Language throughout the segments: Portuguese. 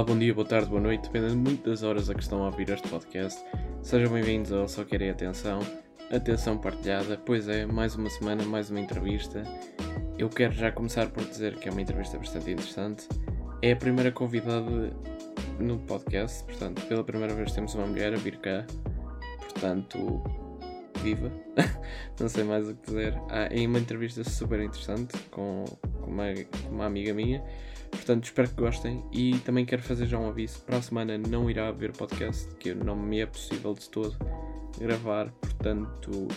Olá, bom dia, boa tarde, boa noite, dependendo muito das horas a que estão a ouvir este podcast. Sejam bem-vindos ao Só Querem Atenção, atenção partilhada, pois é, mais uma semana, mais uma entrevista. Eu quero já começar por dizer que é uma entrevista bastante interessante. É a primeira convidada no podcast, portanto, pela primeira vez temos uma mulher a vir cá, portanto, viva, não sei mais o que dizer. Ah, é uma entrevista super interessante com, com, uma, com uma amiga minha Portanto, espero que gostem e também quero fazer já um aviso. Para a semana não irá haver podcast, que não me é possível de todo gravar, portanto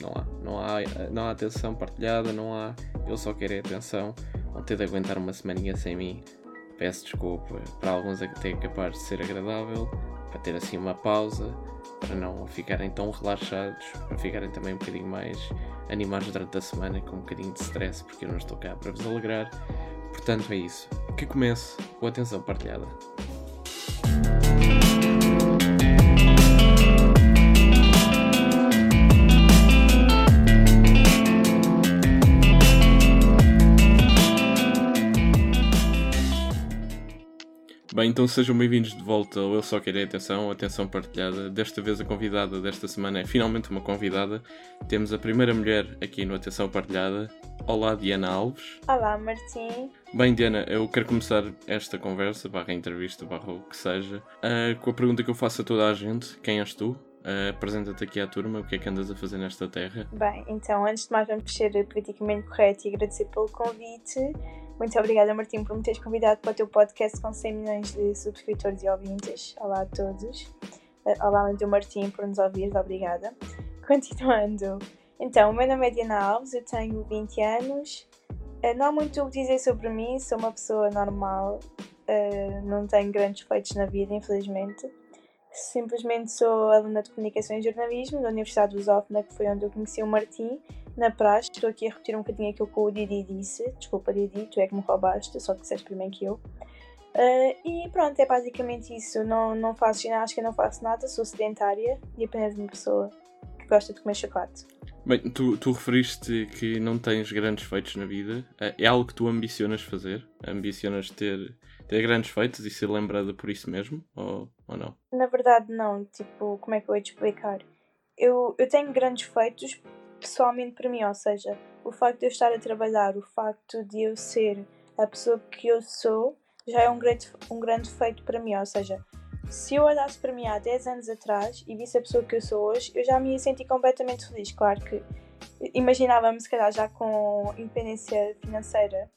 não há, não há, não há atenção partilhada, não há. Eu só quero atenção. Vão ter de aguentar uma semaninha sem mim. Peço desculpa. Para alguns até é capaz de ser agradável, para ter assim uma pausa, para não ficarem tão relaxados, para ficarem também um bocadinho mais animados durante a semana, com um bocadinho de stress, porque eu não estou cá para vos alegrar. Portanto, é isso. Que comece com atenção partilhada. Bem, então sejam bem-vindos de volta ao Eu Só Quero Atenção, atenção partilhada. Desta vez a convidada desta semana é finalmente uma convidada. Temos a primeira mulher aqui no Atenção Partilhada. Olá, Diana Alves. Olá, Martim. Bem, Diana, eu quero começar esta conversa, barra entrevista, barra o que seja, uh, com a pergunta que eu faço a toda a gente. Quem és tu? Uh, Apresenta-te aqui à turma, o que é que andas a fazer nesta terra? Bem, então, antes de mais vamos ser politicamente correto e agradecer pelo convite. Muito obrigada, Martim, por me teres convidado para o teu podcast com 100 milhões de subscritores e ouvintes. Olá a todos. Eh, olá, do Martim, por nos ouvir. Obrigada. Continuando. Então, o meu nome é Diana Alves, eu tenho 20 anos. Eh, não há muito o que dizer sobre mim, sou uma pessoa normal, eh, não tenho grandes feitos na vida, infelizmente. Simplesmente sou aluna de Comunicação e Jornalismo da Universidade de Lusófona, que foi onde eu conheci o Martim, na praxe. Estou aqui a repetir um bocadinho aquilo que o Didi disse. Desculpa, Didi, tu é que me roubaste, só que disseste primeiro que eu. Uh, e pronto, é basicamente isso. Não, não faço ginástica, não faço nada, sou sedentária e apenas uma pessoa que gosta de comer chocolate. Bem, tu, tu referiste que não tens grandes feitos na vida. Uh, é algo que tu ambicionas fazer? Ambicionas ter, ter grandes feitos e ser lembrada por isso mesmo? Ou, ou não? Na verdade, não. Tipo, como é que eu vou te explicar? Eu, eu tenho grandes feitos pessoalmente para mim, ou seja, o facto de eu estar a trabalhar, o facto de eu ser a pessoa que eu sou, já é um grande, um grande feito para mim, ou seja, se eu olhasse para mim há 10 anos atrás e visse a pessoa que eu sou hoje, eu já me ia sentir completamente feliz. Claro que imaginava-me, se calhar, já com independência financeira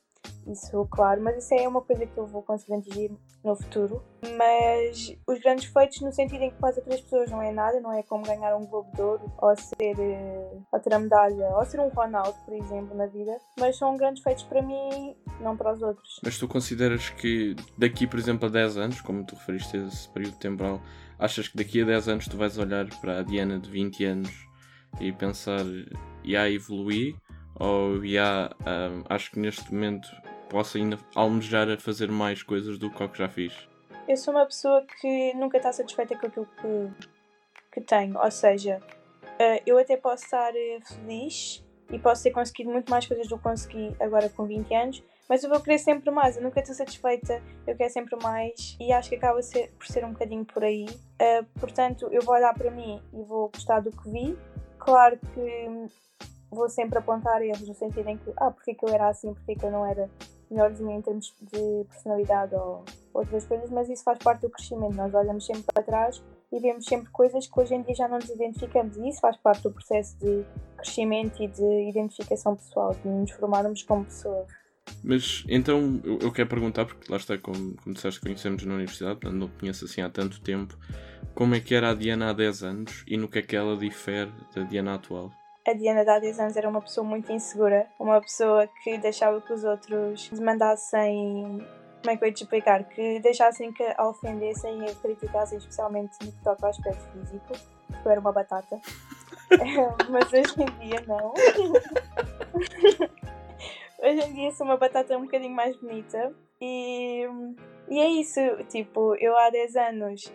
isso, claro, mas isso é uma coisa que eu vou conseguir atingir no futuro. Mas os grandes feitos, no sentido em que para outras pessoas não é nada, não é como ganhar um Globo de Ouro, ou ser, eh, ou ter a medalha, ou ser um Ronaldo, por exemplo, na vida, mas são grandes feitos para mim, não para os outros. Mas tu consideras que daqui, por exemplo, a 10 anos, como tu referiste a esse período temporal, achas que daqui a 10 anos tu vais olhar para a Diana de 20 anos e pensar, e a evoluir? Ou já, um, acho que neste momento posso ainda almejar a fazer mais coisas do que o que já fiz? Eu sou uma pessoa que nunca está satisfeita com aquilo que, que tenho, ou seja, uh, eu até posso estar uh, feliz e posso ter conseguido muito mais coisas do que consegui agora com 20 anos, mas eu vou querer sempre mais, eu nunca estou satisfeita, eu quero sempre mais e acho que acaba ser, por ser um bocadinho por aí. Uh, portanto, eu vou olhar para mim e vou gostar do que vi. Claro que vou sempre apontar erros no sentido em que, ah, porque que eu era assim, porque que eu não era melhorzinho em termos de personalidade ou outras coisas, mas isso faz parte do crescimento. Nós olhamos sempre para trás e vemos sempre coisas que hoje em dia já não nos identificamos, e isso faz parte do processo de crescimento e de identificação pessoal, de nos formarmos como pessoa. Mas então eu, eu quero perguntar, porque lá está, como, como disseste, conhecemos na universidade, não conheço assim há tanto tempo, como é que era a Diana há 10 anos e no que é que ela difere da Diana atual? A Diana de há 10 anos era uma pessoa muito insegura, uma pessoa que deixava que os outros mandassem. Como é que eu ia te explicar? Que deixassem que a ofendessem e a criticassem, especialmente no que toca ao aspecto físico, porque eu era uma batata. Mas hoje em dia não. hoje em dia sou uma batata um bocadinho mais bonita e, e é isso, tipo, eu há 10 anos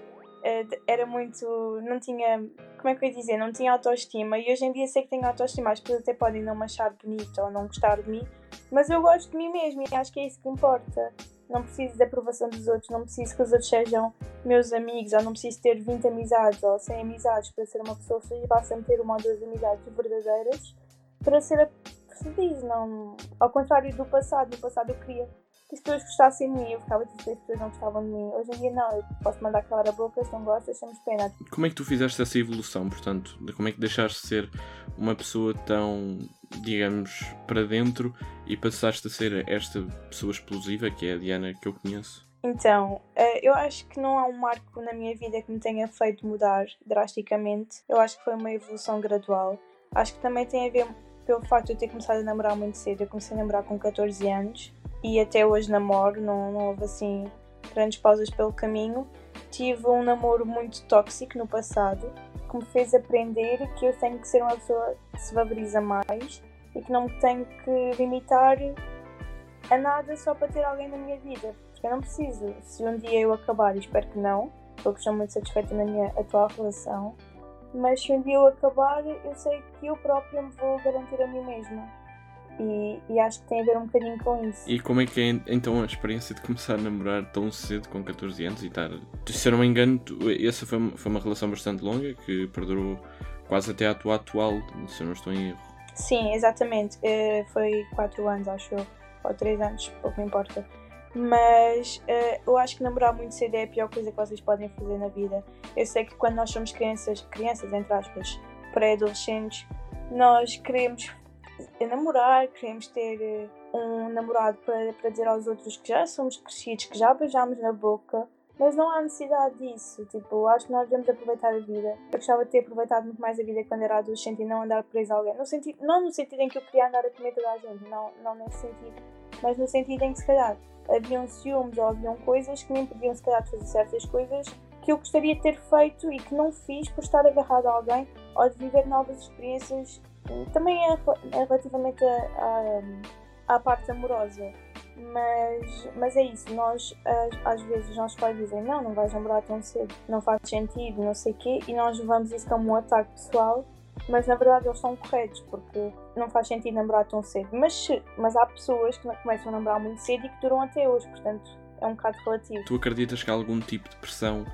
era muito. não tinha. como é que eu ia dizer? Não tinha autoestima e hoje em dia sei que tenho autoestima. As pessoas até podem não me achar bonita ou não gostar de mim, mas eu gosto de mim mesmo e acho que é isso que importa. não preciso da aprovação dos outros, não preciso que os outros sejam meus amigos, ou não preciso ter 20 amizades ou 100 amizades para ser uma pessoa feliz, basta-me ter uma ou duas amizades verdadeiras para ser feliz. Não... Ao contrário do passado, no passado eu queria que as pessoas gostassem de mim, eu ficava triste que as pessoas não gostavam de mim. Hoje em dia não, eu posso mandar calar a boca, se não gostas, temos pena. Como é que tu fizeste essa evolução, portanto? Como é que deixaste de ser uma pessoa tão, digamos, para dentro e passaste a ser esta pessoa explosiva que é a Diana que eu conheço? Então, eh, eu acho que não há um marco na minha vida que me tenha feito mudar drasticamente. Eu acho que foi uma evolução gradual. Acho que também tem a ver pelo facto de eu ter começado a namorar muito cedo. Eu comecei a namorar com 14 anos e até hoje namoro, não, não houve assim grandes pausas pelo caminho. Tive um namoro muito tóxico no passado que me fez aprender que eu tenho que ser uma pessoa que se valoriza mais e que não me tenho que limitar a nada só para ter alguém na minha vida. Porque eu não preciso. Se um dia eu acabar, espero que não, porque estou muito satisfeita na minha atual relação, mas se um dia eu acabar, eu sei que eu própria me vou garantir a mim mesma e, e, acho que tem a ver um bocadinho com isso. E como é que é então a experiência de começar a namorar tão cedo, com 14 anos e estar. Se eu não me engano, tu, essa foi, foi uma relação bastante longa que perdurou quase até à tua atual, se eu não estou em erro. Sim, exatamente. Uh, foi 4 anos, acho eu, ou 3 anos, pouco me importa. Mas uh, eu acho que namorar muito cedo é a pior coisa que vocês podem fazer na vida. Eu sei que quando nós somos crianças, crianças entre aspas, pré-adolescentes, nós queremos namorar, queremos ter eh, um namorado para, para dizer aos outros que já somos crescidos, que já beijamos na boca, mas não há necessidade disso. Tipo, acho que nós devemos aproveitar a vida. Eu gostava de ter aproveitado muito mais a vida quando era adolescente e não andar preso a alguém. No sentido, não no sentido em que eu queria andar a comer toda a gente, não, não nesse sentido, mas no sentido em que se calhar haviam ciúmes ou haviam coisas que me impediam se calhar de fazer certas coisas que eu gostaria de ter feito e que não fiz por estar agarrado a alguém ou de viver novas experiências também é, é relativamente à parte amorosa. Mas, mas é isso, nós às vezes os nossos pais dizem não, não vais namorar tão cedo, não faz sentido, não sei o quê, e nós levamos isso como um ataque pessoal, mas na verdade eles estão corretos, porque não faz sentido namorar tão cedo. Mas, mas há pessoas que começam a namorar muito cedo e que duram até hoje, portanto é um bocado relativo. Tu acreditas que há algum tipo de pressão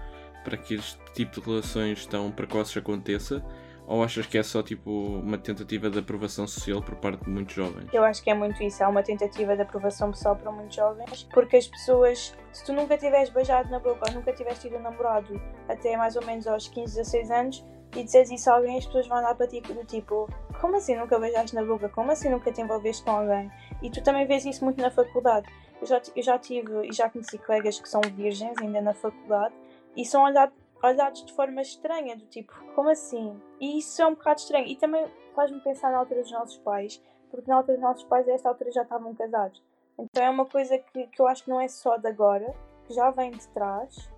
para que este tipo de relações tão precoces aconteça? Ou achas que é só tipo uma tentativa de aprovação social por parte de muitos jovens? Eu acho que é muito isso, é uma tentativa de aprovação pessoal para muitos jovens, porque as pessoas, se tu nunca tiveres beijado na boca ou nunca tiveres tido um namorado até mais ou menos aos 15, 16 anos e dizes isso a alguém, as pessoas vão andar para ti do tipo, como assim nunca beijaste na boca? Como assim nunca te envolveste com alguém? E tu também vês isso muito na faculdade. Eu já, eu já tive e já conheci colegas que são virgens ainda na faculdade e são olhados olhados de forma estranha, do tipo, como assim? E isso é um bocado estranho. E também faz-me pensar na altura dos nossos pais, porque na altura dos nossos pais, a esta altura já estavam casados. Então é uma coisa que, que eu acho que não é só de agora, que já vem de trás,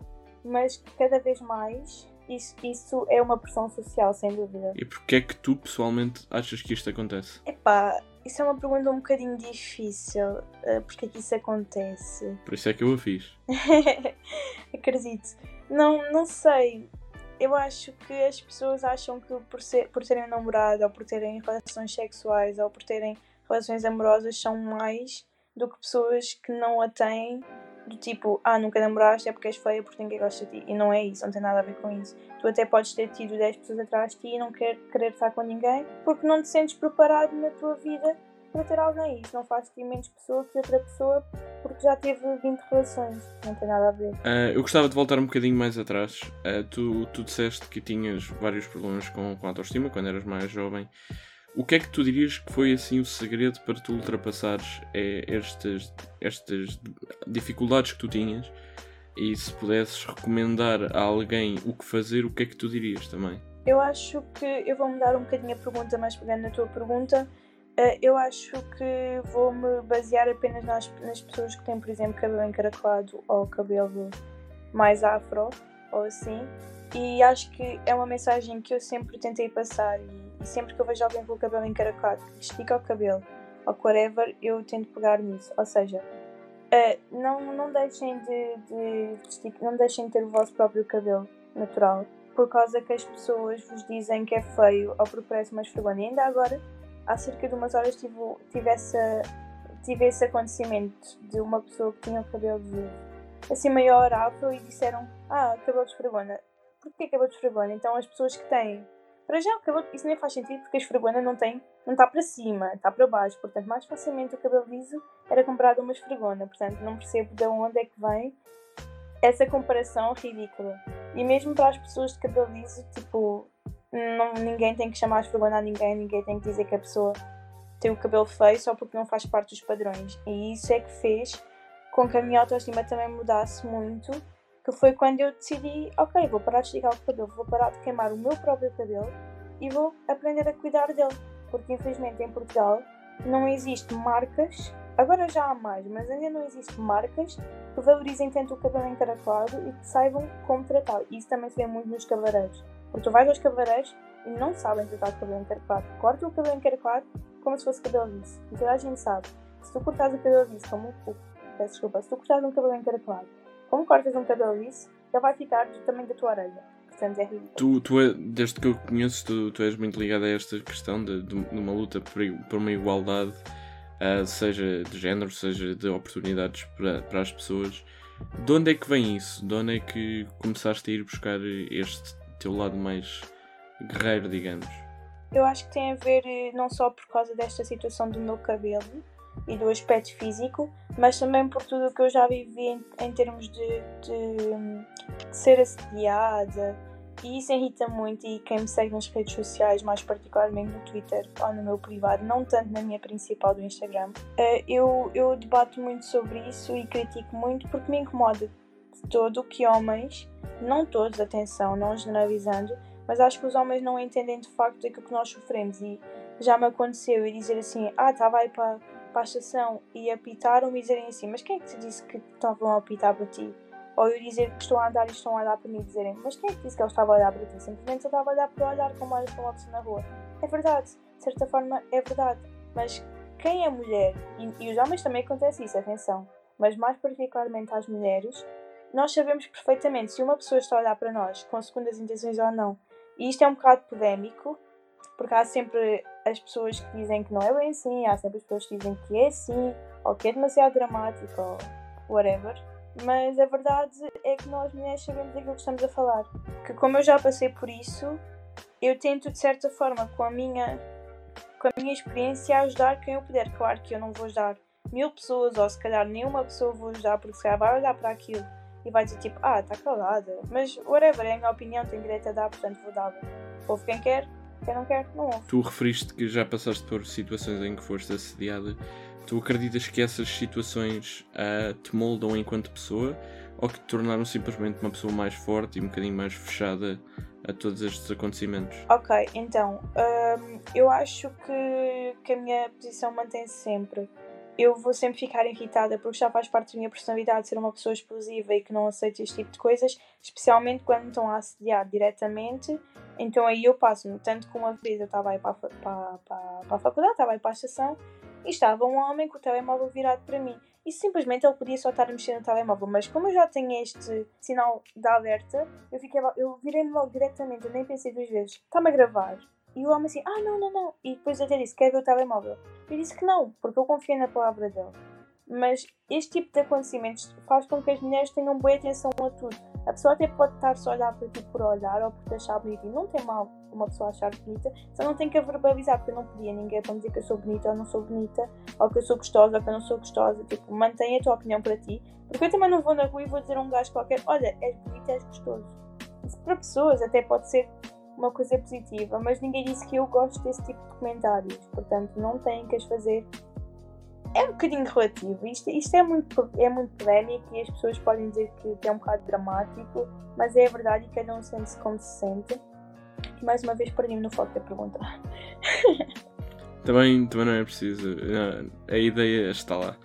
mas que cada vez mais isso, isso é uma pressão social, sem dúvida. E porquê é que tu pessoalmente achas que isto acontece? Epá, isso é uma pergunta um bocadinho difícil. Uh, porque é que isso acontece? Por isso é que eu a fiz. Acredito. Não, não sei. Eu acho que as pessoas acham que por, ser, por terem namorado, ou por terem relações sexuais, ou por terem relações amorosas, são mais do que pessoas que não a têm. Do tipo, ah, nunca namoraste é porque és feia porque ninguém gosta de ti. E não é isso, não tem nada a ver com isso. Tu até podes ter tido 10 pessoas atrás de ti e não quer, querer estar com ninguém porque não te sentes preparado na tua vida para ter alguém. Isso não faz de ti menos pessoa que outra pessoa porque já teve 20 relações. Não tem nada a ver. Uh, eu gostava de voltar um bocadinho mais atrás. Uh, tu, tu disseste que tinhas vários problemas com, com a autoestima quando eras mais jovem. O que é que tu dirias que foi assim o segredo para tu ultrapassares é, estas, estas dificuldades que tu tinhas? E se pudesses recomendar a alguém o que fazer, o que é que tu dirias também? Eu acho que eu vou mudar um bocadinho a pergunta, mas pegando na tua pergunta, eu acho que vou-me basear apenas nas, nas pessoas que têm, por exemplo, cabelo encaracolado ou cabelo mais afro ou assim. E acho que é uma mensagem que eu sempre tentei passar. E, e sempre que eu vejo alguém com o cabelo encaracolado que estica o cabelo ou whatever, eu tento pegar nisso. Ou seja, uh, não, não, deixem de, de, de, não deixem de ter o vosso próprio cabelo natural por causa que as pessoas vos dizem que é feio ou porque parece uma esfregona. ainda agora há cerca de umas horas tive, tive essa tive esse acontecimento de uma pessoa que tinha o cabelo assim maior, afro, e disseram: Ah, cabelo de esfregona. Porquê cabelo de esfregona? Então as pessoas que têm. Para já, o cabelo, isso nem faz sentido porque a esfregona não tem, não está para cima, está para baixo. Portanto, mais facilmente o cabelo liso era comprado uma esfregona. Portanto, não percebo de onde é que vem essa comparação ridícula. E mesmo para as pessoas de cabelo liso, tipo, não, ninguém tem que chamar a esfregona a ninguém, ninguém tem que dizer que a pessoa tem o cabelo feio só porque não faz parte dos padrões. E isso é que fez com que a minha autoestima também mudasse muito, que foi quando eu decidi, ok, vou parar de esticar o cabelo, vou parar de queimar o meu próprio cabelo e vou aprender a cuidar dele. Porque infelizmente em Portugal não existe marcas, agora já há mais, mas ainda não existe marcas que valorizem tanto o cabelo encaracolado e que saibam como tratá-lo. Isso também se vê muito nos cabeleireiros. Porque tu vais aos cabeleireiros e não sabem tratar o cabelo encaracolado. Cortam o cabelo encaracolado como se fosse cabelo liso. E toda a gente sabe. Se tu cortares o cabelo liso como um peço desculpa, se tu cortares um cabelo encaracolado, como cortas um cabelo liso, ele vai ficar do tamanho da tua orelha. Portanto, é ridículo. Tu, tu é, desde que eu conheço, tu, tu és muito ligado a esta questão de, de, de uma luta por, por uma igualdade, uh, seja de género, seja de oportunidades para, para as pessoas. De onde é que vem isso? De onde é que começaste a ir buscar este teu lado mais guerreiro, digamos? Eu acho que tem a ver eh, não só por causa desta situação do meu cabelo e do aspecto físico, mas também por tudo o que eu já vivi em, em termos de, de, de, ser assediada. E isso irrita muito. E quem me segue nas redes sociais, mais particularmente no Twitter ou no meu privado, não tanto na minha principal do Instagram, eh, eu, eu debato muito sobre isso e critico muito porque me incomoda todo que homens, não todos, atenção, não generalizando, mas acho que os homens não entendem de facto aquilo que nós sofremos e já me aconteceu e dizer assim, ah, estava aí para, para a estação e apitaram-me e dizerem assim, mas quem é que te disse que estavam a apitar para ti? Ou eu dizer que estou a andar e estão a olhar para mim e dizerem, mas quem é que disse que eu estava a olhar para ti? Simplesmente eu estava a olhar para olhar como olhas para uma pessoa na rua. É verdade, de certa forma é verdade, mas quem é mulher, e, e os homens também acontece isso, atenção, mas mais particularmente às mulheres, nós sabemos perfeitamente se uma pessoa está a olhar para nós com segundas intenções ou não. E isto é um bocado polémico, porque há sempre as pessoas que dizem que não é bem assim, há sempre as pessoas que dizem que é assim, ou que é demasiado dramático, ou whatever. Mas a verdade é que nós mulheres sabemos daquilo que estamos a falar. Que como eu já passei por isso, eu tento de certa forma, com a minha, com a minha experiência, ajudar quem eu puder. Claro que eu não vou ajudar mil pessoas, ou se calhar nenhuma pessoa vou ajudar, porque se calhar vai olhar para aquilo e vai dizer tipo, ah, está calada. Mas whatever, é a minha opinião, tenho direito a dar, portanto vou dar. Ouve quem quer, quem não quer, não ouve. Tu referiste que já passaste por situações em que foste assediada. Tu acreditas que essas situações uh, te moldam enquanto pessoa ou que te tornaram simplesmente uma pessoa mais forte e um bocadinho mais fechada a todos estes acontecimentos? Ok, então, um, eu acho que, que a minha posição mantém-se sempre eu vou sempre ficar irritada porque já faz parte da minha personalidade ser uma pessoa explosiva e que não aceita este tipo de coisas, especialmente quando me estão a assediar diretamente. Então aí eu passo-me. Tanto que uma vez eu estava aí para, para, para, para a faculdade, estava aí para a estação e estava um homem com o telemóvel virado para mim. E simplesmente ele podia só estar a mexer no telemóvel, mas como eu já tenho este sinal de alerta, eu, fiquei, eu virei-me logo diretamente, eu nem pensei duas vezes. Está-me a gravar. E o homem assim, ah, não, não, não. E depois até disse, quer ver o telemóvel? Eu disse que não, porque eu confio na palavra dele. Mas este tipo de acontecimentos faz com que as mulheres tenham boa atenção a tudo. A pessoa até pode estar só a olhar para ti por olhar ou por te achar bonita. E não tem mal uma pessoa achar bonita, só não tem que a verbalizar, porque eu não podia ninguém para me dizer que eu sou bonita ou não sou bonita, ou que eu sou gostosa ou que eu não sou gostosa. Tipo, mantenha a tua opinião para ti, porque eu também não vou na rua e vou dizer a um gajo qualquer: olha, és bonita, és gostoso. Isso para pessoas até pode ser uma coisa positiva, mas ninguém disse que eu gosto desse tipo de comentários, portanto não têm que as fazer. É um bocadinho relativo, isto, isto é, muito, é muito polémico e as pessoas podem dizer que é um bocado dramático, mas é a verdade e cada um sente-se como se sente. E mais uma vez perdi-me no foco da pergunta. também, também não é preciso, a ideia está lá.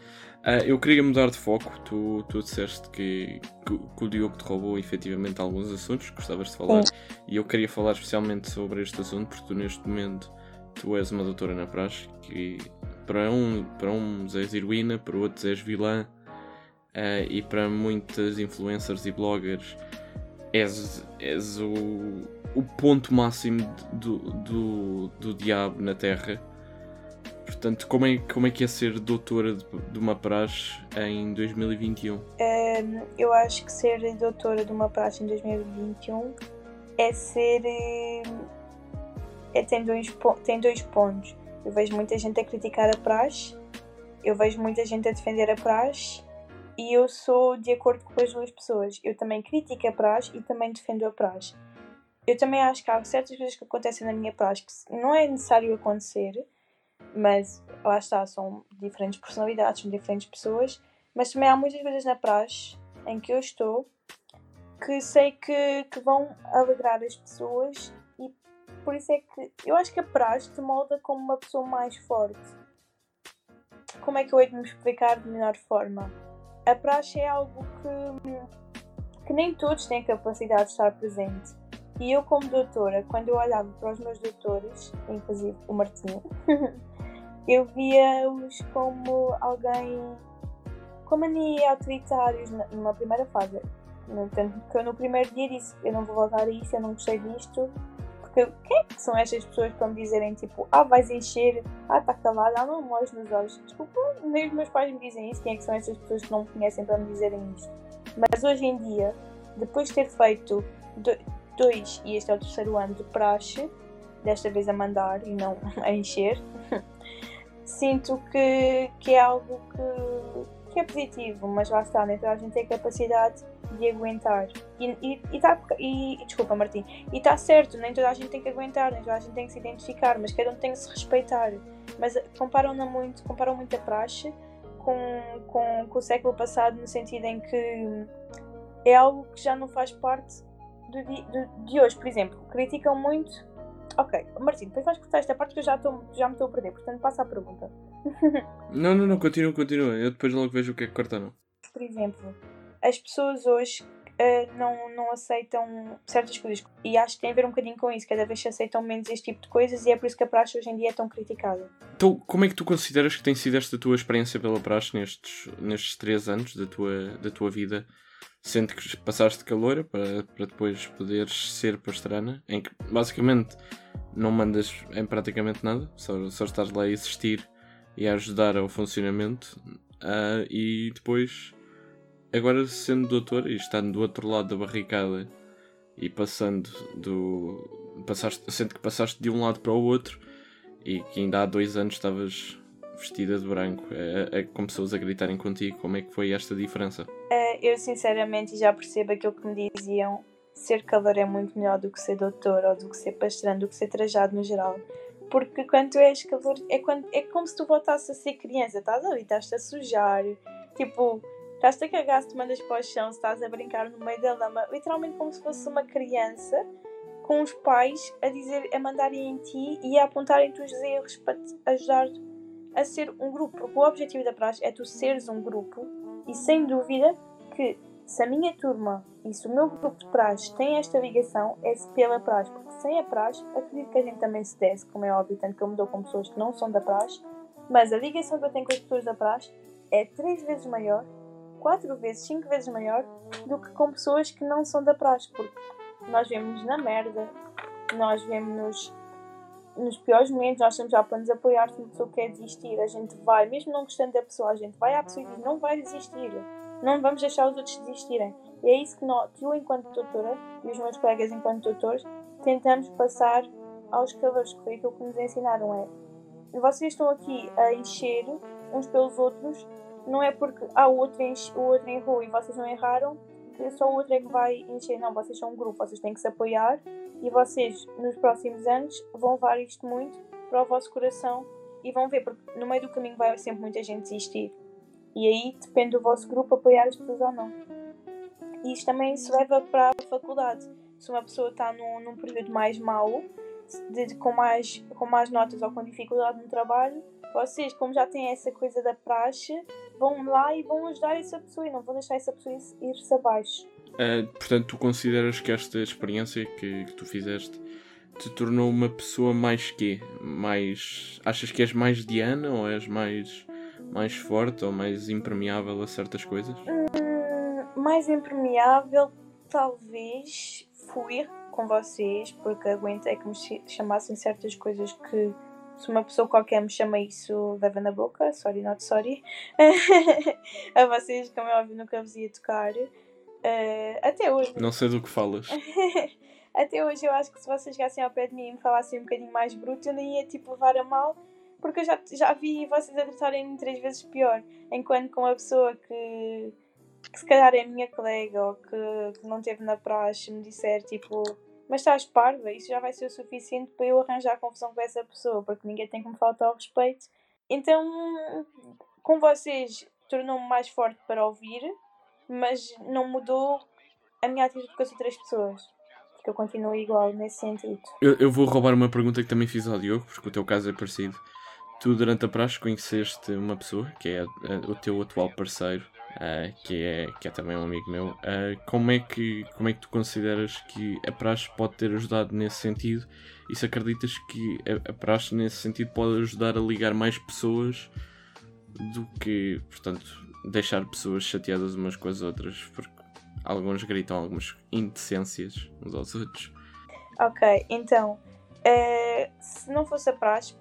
Uh, eu queria mudar de foco. Tu, tu disseste que, que, que, o Diogo te roubou efetivamente alguns assuntos que gostavas de falar. Sim. E eu queria falar especialmente sobre este assunto porque tu neste momento tu és uma doutora na praxe que para, um, para uns és heroína, para outros és vilã uh, e para muitas influencers e bloggers és, és o, o ponto máximo do, do, do diabo na Terra Portanto, como é, como é que é ser doutora de, de uma praxe em 2021? Um, eu acho que ser doutora de uma praxe em 2021 é ser. É, tem, dois, tem dois pontos. Eu vejo muita gente a criticar a praxe, eu vejo muita gente a defender a praxe e eu sou de acordo com as duas pessoas. Eu também critico a praxe e também defendo a praxe. Eu também acho que há certas coisas que acontecem na minha praxe que não é necessário acontecer, mas lá está, são diferentes personalidades, são diferentes pessoas, mas também há muitas coisas na praxe em que eu estou que sei que, que vão alegrar as pessoas e por isso é que eu acho que a praxe te molda como uma pessoa mais forte. Como é que eu hei de me explicar de melhor forma? A praxe é algo que, que nem todos têm capacidade de estar presente. E eu, como doutora, quando eu olhava para os meus doutores, inclusive o Martinho, eu via-os como alguém com mania autoritários numa primeira fase. Tanto que eu no primeiro dia disse, eu não vou voltar a isso, eu não gostei disto, porque quem é que são estas pessoas para me dizerem tipo, ah, vais encher, ah, está calado, ah, não molhos nos olhos. Desculpa, nem os meus pais me dizem isso, quem é que são estas pessoas que não me conhecem para me dizerem isto. Mas hoje em dia, depois de ter feito dois, e este é o terceiro ano de praxe, desta vez a mandar e não a encher, sinto que, que é algo que, que é positivo, mas lá está, nem toda a gente tem capacidade de aguentar. E, e, e, tá, e, desculpa, Martim, e está certo, nem toda a gente tem que aguentar, nem toda a gente tem que se identificar, mas cada um tem que se respeitar. Mas comparam-na muito, comparam muito a praxe com, com, com o século passado, no sentido em que é algo que já não faz parte do, do, de hoje. Por exemplo, criticam muito Ok, Martim, depois vais cortar esta parte que eu já, estou, já me estou a perder, portanto passa a pergunta. não, não, não, continua, continua. Eu depois logo vejo o que é que corta, não. Por exemplo, as pessoas hoje uh, não, não aceitam certas coisas e acho que tem a ver um bocadinho com isso. Cada vez se aceitam menos este tipo de coisas e é por isso que a praxe hoje em dia é tão criticada. Então, como é que tu consideras que tem sido esta tua experiência pela praxe nestes, nestes três anos da tua, da tua vida? Sendo que passaste calor para, para depois poderes ser pastrana, em que basicamente não mandas em praticamente nada, só, só estás lá a existir e a ajudar ao funcionamento. Uh, e depois, agora sendo doutor e estando do outro lado da barricada e passando do. Passaste, sendo que passaste de um lado para o outro e que ainda há dois anos estavas vestida de branco, é, é, com pessoas a gritarem contigo, como é que foi esta diferença? Uh, eu sinceramente já percebo aquilo que me diziam, ser calor é muito melhor do que ser doutor ou do que ser pastrão, do que ser trajado no geral. Porque quando tu és calor, é, quando, é como se tu voltasses a ser criança, estás ali, estás-te a sujar, tipo, estás-te a cagar se te mandas para o chão, se estás a brincar no meio da lama, literalmente como se fosse uma criança com os pais a dizer, a mandarem em ti e a apontarem-te os erros para te ajudar a ser um grupo. Porque o objetivo da praxe é tu seres um grupo e sem dúvida que se a minha turma e se o meu grupo de praxe tem esta ligação, é pela praxe. Porque sem a praxe, acredito que a gente também se desse, como é óbvio, tanto que eu me dou com pessoas que não são da praxe, mas a ligação que eu tenho com as pessoas da praxe é três vezes maior, quatro vezes, cinco vezes maior do que com pessoas que não são da praxe. Porque nós vemos-nos na merda, nós vemos-nos nos piores momentos, nós estamos já para nos apoiar se uma pessoa quer desistir. A gente vai, mesmo não gostando da pessoa, a gente vai à pessoa e diz: não vai desistir, não vamos deixar os outros desistirem. E é isso que, nós, que eu, enquanto doutora, e os meus colegas, enquanto doutores, tentamos passar aos calores, que foi aquilo que nos ensinaram: é vocês estão aqui a encher uns pelos outros, não é porque ah, o, outro o outro errou e vocês não erraram, que só o outro é que vai encher. Não, vocês são um grupo, vocês têm que se apoiar e vocês, nos próximos anos, vão levar isto muito para o vosso coração e vão ver, porque no meio do caminho vai sempre muita gente desistir. E aí depende do vosso grupo apoiar as pessoas ou não. E isto também se leva para a faculdade. Se uma pessoa está num, num período mais mau, de, com, mais, com mais notas ou com dificuldade no trabalho, vocês, como já têm essa coisa da praxe, vão lá e vão ajudar essa pessoa e não vão deixar essa pessoa ir-se abaixo. Uh, portanto, tu consideras que esta experiência que, que, tu fizeste te tornou uma pessoa mais quê? Mais. Achas que és mais Diana ou és mais, mais forte ou mais impermeável a certas coisas? Hum, mais impermeável, talvez fui com vocês, porque aguentei que me chamassem certas coisas que se uma pessoa qualquer me chama isso, leva na boca, sorry, not sorry. a vocês, como é óbvio, nunca vos ia tocar. Uh, até hoje. Não sei do que falas. até hoje eu acho que se vocês chegassem ao pé de mim e me falassem um bocadinho mais bruto, eu nem ia tipo levar a mal, porque eu já, já vi vocês a tratarem-me três vezes pior. Enquanto com uma pessoa que, que se calhar é minha colega ou que, que não teve na praxe me disser tipo mas estás parva, isso já vai ser o suficiente para eu arranjar confusão com essa pessoa, porque ninguém tem que me faltar ao respeito. Então, com vocês, tornou-me mais forte para ouvir, mas não mudou a minha atitude com as outras pessoas. Porque eu continuo igual nesse sentido. Eu, eu vou roubar uma pergunta que também fiz ao Diogo, porque o teu caso é parecido. Tu, durante a praxe, conheceste uma pessoa, que é o teu atual parceiro, uh, que, é, que é também um amigo meu. Uh, como, é que, como é que tu consideras que a praxe pode ter ajudado nesse sentido? E se acreditas que a, a praxe, nesse sentido, pode ajudar a ligar mais pessoas do que, portanto, deixar pessoas chateadas umas com as outras? Porque alguns gritam algumas indecências uns aos outros. Ok, então, uh, se não fosse a praxe,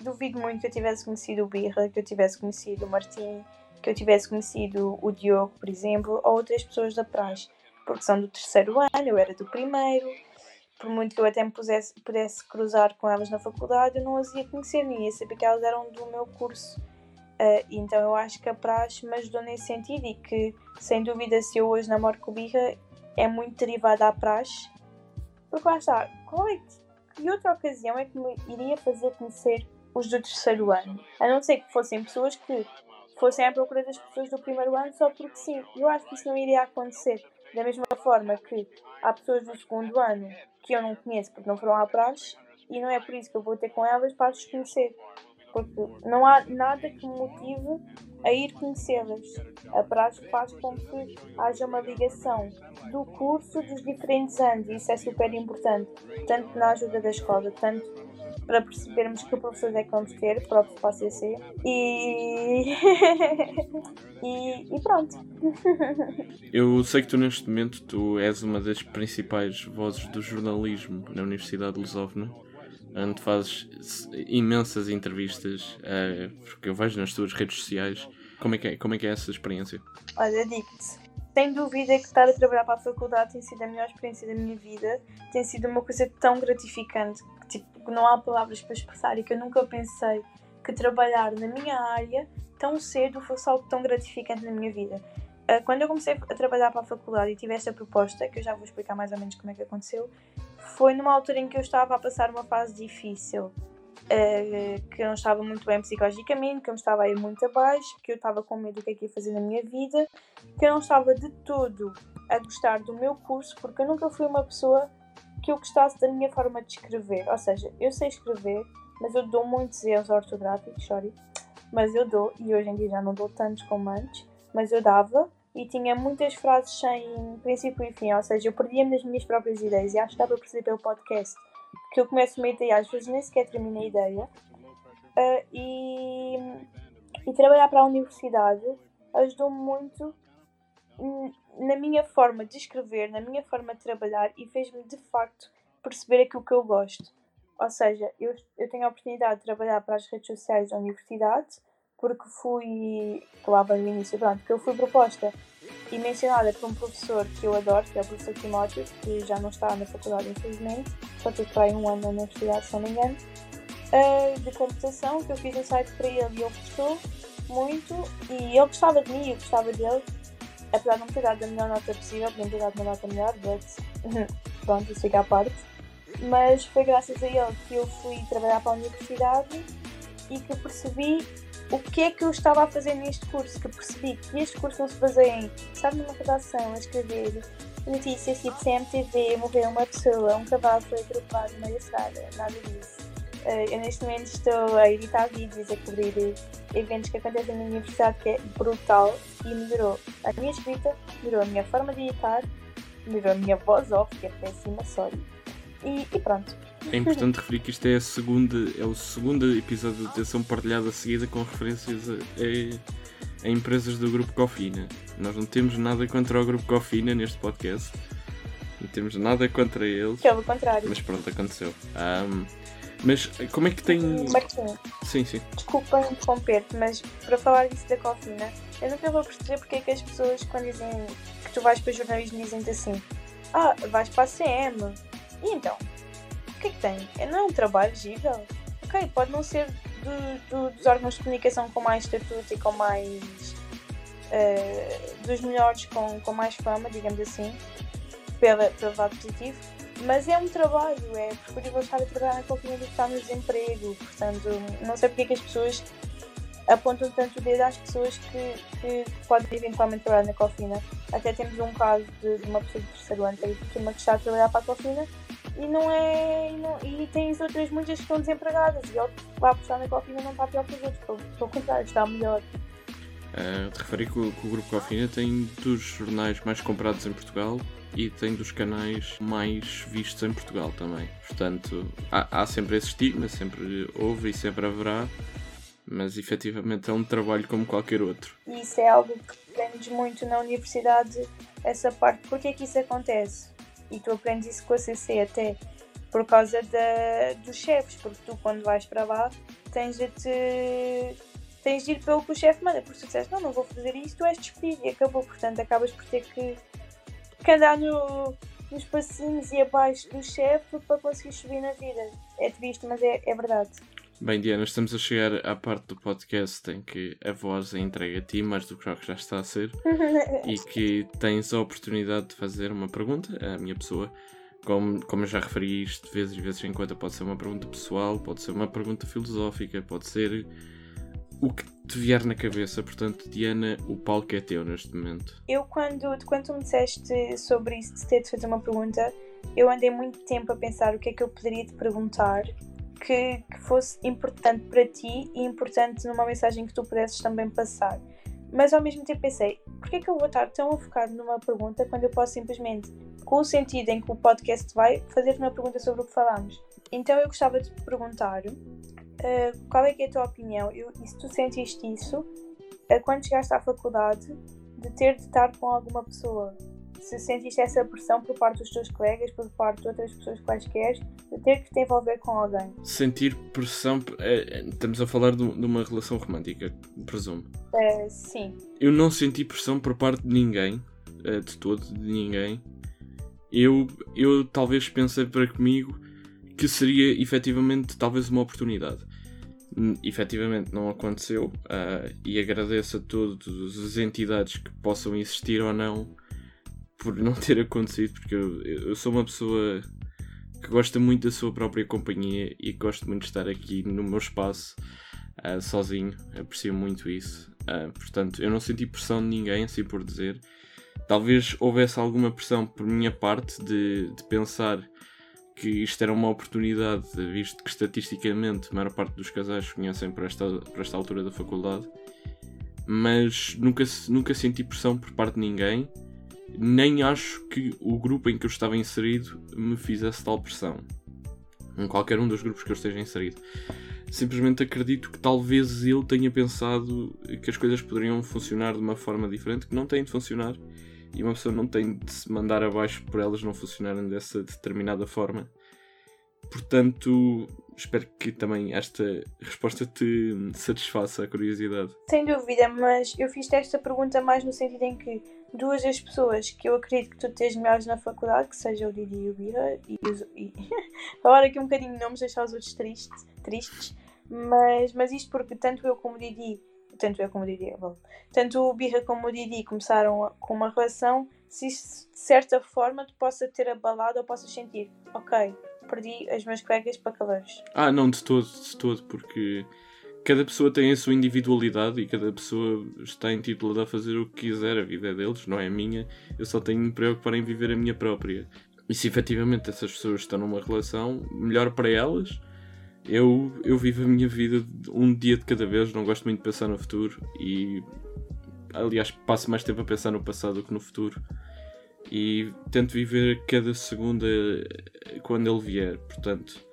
duvido muito que eu tivesse conhecido o Birra, que eu tivesse conhecido o Martim, que eu tivesse conhecido o Diogo, por exemplo, ou outras pessoas da praxe, porque são do terceiro ano, eu era do primeiro, por muito que eu até me pusesse, pudesse cruzar com elas na faculdade, eu não as ia conhecer, nem ia saber que elas eram do meu curso. Uh, então eu acho que a praxe me ajudou nesse sentido e que, sem dúvida, se eu hoje namoro com o Birra, é muito derivada à praxe. Porque lá está, qual é que, que outra ocasião é que me iria fazer conhecer os do terceiro ano? A não ser que fossem pessoas que fossem à procura das pessoas do primeiro ano só porque sim. Eu acho que isso não iria acontecer. Da mesma forma que há pessoas do segundo ano que eu não conheço porque não foram à praxe e não é por isso que eu vou ter com elas para as conhecer. Porque não há nada que me motive a ir conhecê-las. A praxe faz com que haja uma ligação do curso dos diferentes anos isso é super importante, tanto na ajuda da escola, tanto para percebermos que professores é que vamos ter, próprio para a CC. E... e, e pronto. Eu sei que tu neste momento tu és uma das principais vozes do jornalismo na Universidade de Lusófona onde fazes imensas entrevistas, uh, porque eu vejo nas tuas redes sociais. Como é que é, como é, que é essa experiência? Olha, digo-te, sem dúvida que estar a trabalhar para a faculdade tem sido a melhor experiência da minha vida, tem sido uma coisa tão gratificante tipo, não há palavras para expressar e que eu nunca pensei que trabalhar na minha área tão cedo fosse algo tão gratificante na minha vida. Ah, quando eu comecei a trabalhar para a faculdade e tive esta proposta, que eu já vou explicar mais ou menos como é que aconteceu, foi numa altura em que eu estava a passar uma fase difícil, ah, que eu não estava muito bem psicologicamente, que eu estava a ir muito abaixo, que eu estava com medo do que é que ia fazer na minha vida, que eu não estava de todo a gostar do meu curso, porque eu nunca fui uma pessoa que eu gostasse da minha forma de escrever. Ou seja, eu sei escrever, mas eu dou muitos erros ortográficos, sorry. Mas eu dou, e hoje em dia já não dou tantos como antes, mas eu dava e tinha muitas frases sem princípio e fim, ou seja, eu perdia-me nas minhas próprias ideias e acho que dá para perceber pelo podcast que eu começo uma ideia, às vezes nem sequer termino a ideia. Uh, e, e trabalhar para a universidade ajudou-me muito na minha forma de escrever, na minha forma de trabalhar e fez-me de facto perceber aquilo que eu gosto. Ou seja, eu, eu tenho a oportunidade de trabalhar para as redes sociais da universidade porque fui, falava no início, pronto, que eu fui proposta e mencionada por um professor que eu adoro, que é o professor Timóteo, que já não está na faculdade infelizmente, só teve para um ano na universidade, se não me engano, uh, de computação, que eu fiz um site para ele e ele gostou muito e ele gostava de mim, eu gostava dele apesar de não ter dado a melhor nota possível, podia ter dado uma nota melhor, mas pronto, isso fica à parte. Mas foi graças a ele que eu fui trabalhar para a universidade e que percebi o que é que eu estava a fazer neste curso, que percebi que este curso não se baseia em estar numa redação, a escrever notícias tipo CMTV, morrer uma pessoa, um cavalo foi atropelado na estrada, nada disso. Eh, eu neste momento estou a editar vídeos, a cobrir eventos que acontecem na universidade que é brutal e melhorou a minha escrita, melhorou a minha forma de editar, melhorou a minha voz off, que é péssima, sorry. E, e pronto. É importante referir que isto é, a segunda, é o segundo episódio de atenção partilhada seguida com referências a, a, empresas do Grupo Cofina. Nós não temos nada contra o Grupo Cofina neste podcast. Não temos nada contra eles. Que é o contrário. Mas pronto, aconteceu. Um, Mas como é que tem. Martim, Sim, sim. desculpa interromper-te, mas para falar disso da cofina, eu nunca vou perceber porque é que as pessoas, quando dizem que tu vais para jornalismo, dizem-te assim: Ah, vais para a CM. E então? O que é que tem? É, Não é um trabalho gível? Ok, pode não ser do- do- dos órgãos de comunicação com mais estatuto e com mais. eh, dos melhores com, com mais fama, digamos assim, pela, pelo lado positivo, mas é um trabalho, é preferível estar a trabalhar na cofina do que estar no desemprego, portanto, não sei porque é que as pessoas apontam tanto o dedo às pessoas que, que podem eventualmente trabalhar na cofina. Até temos um caso de, de uma pessoa de terceiro ano que que está a trabalhar para a cofina e não é. E, não, e tens outras muitas que estão desempregadas e ele por estar na cofina não está pior que os outros, pelo, pelo contrário, está melhor. Uh, te referi que o, que o Grupo Cofina tem dos jornais mais comprados em Portugal e tem dos canais mais vistos em Portugal também. Portanto, há, há sempre esse estigma, sempre houve e sempre haverá, mas efetivamente é um trabalho como qualquer outro. E isso é algo que aprendes muito na universidade, essa parte. Porquê é que isso acontece? E tu aprendes isso com a CC até por causa da, dos chefes, porque tu quando vais para lá tens de te. tens de ir pelo que o chefe manda, porque se tu disseste não, não vou fazer isto, tu és despedido e acabou, portanto acabas por ter que, que andar no, nos passinhos e abaixo do chefe para conseguir subir na vida. É triste, mas é, é verdade. Bem, Diana, estamos a chegar à parte do podcast em que a voz é entregue a ti, mais do que já está a ser. e que tens a oportunidade de fazer uma pergunta à minha pessoa. Como, como eu já referi isto de vezes e vezes em quando, pode ser uma pergunta pessoal, pode ser uma pergunta filosófica, pode ser o que te vier na cabeça. Portanto, Diana, o palco é teu neste momento. Eu, quando, quando tu me disseste sobre isso, de ter de fazer uma pergunta, eu andei muito tempo a pensar o que é que eu poderia te perguntar que, que fosse importante para ti e importante numa mensagem que tu pudesses também passar. Mas ao mesmo tempo pensei, porquê é que eu vou estar tão a focar numa pergunta quando eu posso simplesmente, com o sentido em que o podcast vai, fazer-te uma pergunta sobre o que falámos? Então eu gostava de te perguntar eh, qual é que é a tua opinião eu, e se tu sentiste isso eh, quando chegaste à faculdade de ter de estar com alguma pessoa. Se sentiste essa pressão por parte dos teus colegas, por parte de outras pessoas quaisquer, de ter que te envolver com alguém. Sentir pressão. é, é, estamos a falar de, de uma relação romântica, presumo. Eh, sim. Eu não senti pressão por parte de ninguém, eh, de todo, de ninguém. Eu, eu talvez pensei para comigo que seria efetivamente talvez uma oportunidade. Hum, Efetivamente não aconteceu ah, e agradeço a todas as entidades que possam existir ou não por não ter acontecido, porque eu, eu sou uma pessoa que gosta muito da sua própria companhia e gosto muito de estar aqui no meu espaço ah, sozinho, aprecio muito isso. Ah, portanto, eu não senti pressão de ninguém, assim por dizer. Talvez houvesse alguma pressão por minha parte de, de pensar que isto era uma oportunidade, visto que estatisticamente a maior parte dos casais conhecem por esta, por esta altura da faculdade, mas nunca, nunca senti pressão por parte de ninguém, nem acho que o grupo em que eu estava inserido me fizesse tal pressão. Em qualquer um dos grupos que eu esteja inserido. Simplesmente acredito que talvez ele tenha pensado que as coisas poderiam funcionar de uma forma diferente, que não têm de funcionar, e uma pessoa não tem de se mandar abaixo por elas não funcionarem dessa determinada forma. Portanto, espero que também esta resposta te satisfaça a curiosidade. Sem dúvida, mas eu fiz esta pergunta mais no sentido em que duas das pessoas que eu acredito que tu tens melhores na faculdade, que seja o Didi e o Bira, e, e falar aqui um bocadinho de nomes, deixar os outros tristes, tristes mas, mas isto porque tanto eu como o Didi, tanto eu como o Didi, bom, tanto o Birra como o Didi começaram a- com uma relação, se de certa forma te possa ter abalado ou possas sentir, ok, perdi as minhas colegas para caleiros. Ah, não, de todo, de todo, porque cada pessoa tem a sua individualidade e cada pessoa está intitulada a fazer o que quiser, a vida é deles, não é a minha, eu só tenho de me preocupar em viver a minha própria. E se efetivamente essas pessoas estão numa relação, melhor para elas. Eu, eu vivo a minha vida um dia de cada vez, não gosto muito de pensar no futuro e, aliás, passo mais tempo a pensar no passado do que no futuro. E tento viver cada segunda eh, quando ele vier, portanto,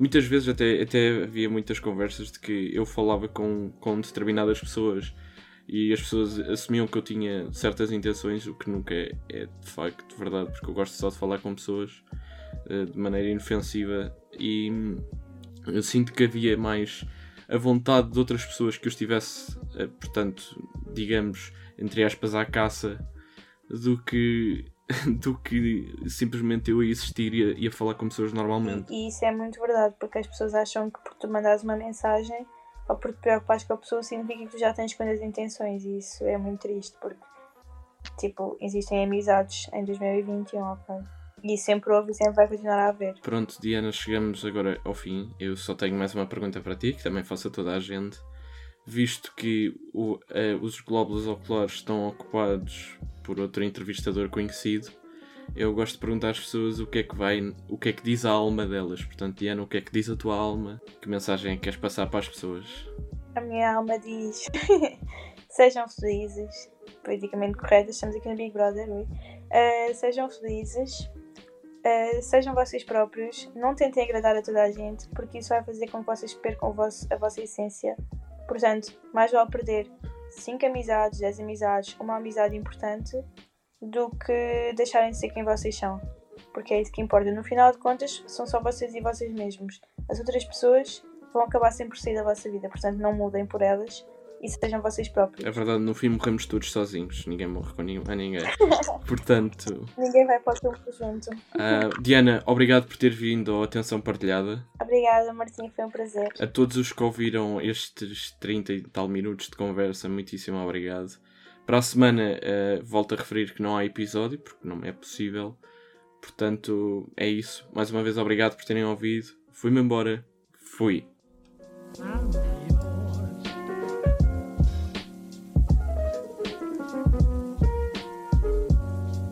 muitas vezes até, até havia muitas conversas de que eu falava com, com determinadas pessoas e as pessoas assumiam que eu tinha certas intenções, o que nunca é, é de facto verdade, porque eu gosto só de falar com pessoas eh, de maneira inofensiva e, Eu sinto que havia mais a vontade de outras pessoas que eu estivesse, eh, portanto, digamos, entre aspas, à caça, do que do que simplesmente eu existir e a, falar com pessoas normalmente. E, e isso é muito verdade, porque as pessoas acham que por tu mandares uma mensagem ou por te preocupares com a pessoa significa que tu já tens coisas intenções e isso é muito triste porque tipo, existem amizades em 2021, ok? E sempre houve e sempre vai continuar a haver. Pronto, Diana, chegamos agora ao fim. Eu só tenho mais uma pergunta para ti, que também faço a toda a gente. Visto que o, uh, os glóbulos oculares estão ocupados por outro entrevistador conhecido, eu gosto de perguntar às pessoas o que é que vai, o que é que diz a alma delas. Portanto, Diana, o que é que diz a tua alma? Que mensagem é queres passar para as pessoas? A minha alma diz: sejam felizes, politicamente corretas, estamos aqui no Big Brother, uh, sejam felizes, uh, sejam vocês próprios, não tentem agradar a toda a gente, porque isso vai fazer com que vocês percam vosso, a vossa essência. Portanto, mais vale perder 5 amizades, 10 amizades, uma amizade importante, do que deixarem de ser quem vocês são. Porque é isso que importa. No final de contas, são só vocês e vocês mesmos. As outras pessoas vão acabar sempre por sair da vossa vida, portanto, não mudem por elas e sejam vocês próprios. É verdade, no fim morremos todos sozinhos, ninguém morre com ninguém, a ninguém. Portanto. ninguém vai para o campo junto. Uh, Diana, obrigado por ter vindo ao Atenção Partilhada. Obrigada, Martim, foi um prazer. A todos os que ouviram estes 30 e tal minutos de conversa, muitíssimo obrigado. Para a semana, uh, volto a referir que não há episódio, porque não é possível. Portanto, é isso. Mais uma vez, obrigado por terem ouvido. Fui-me embora. Fui.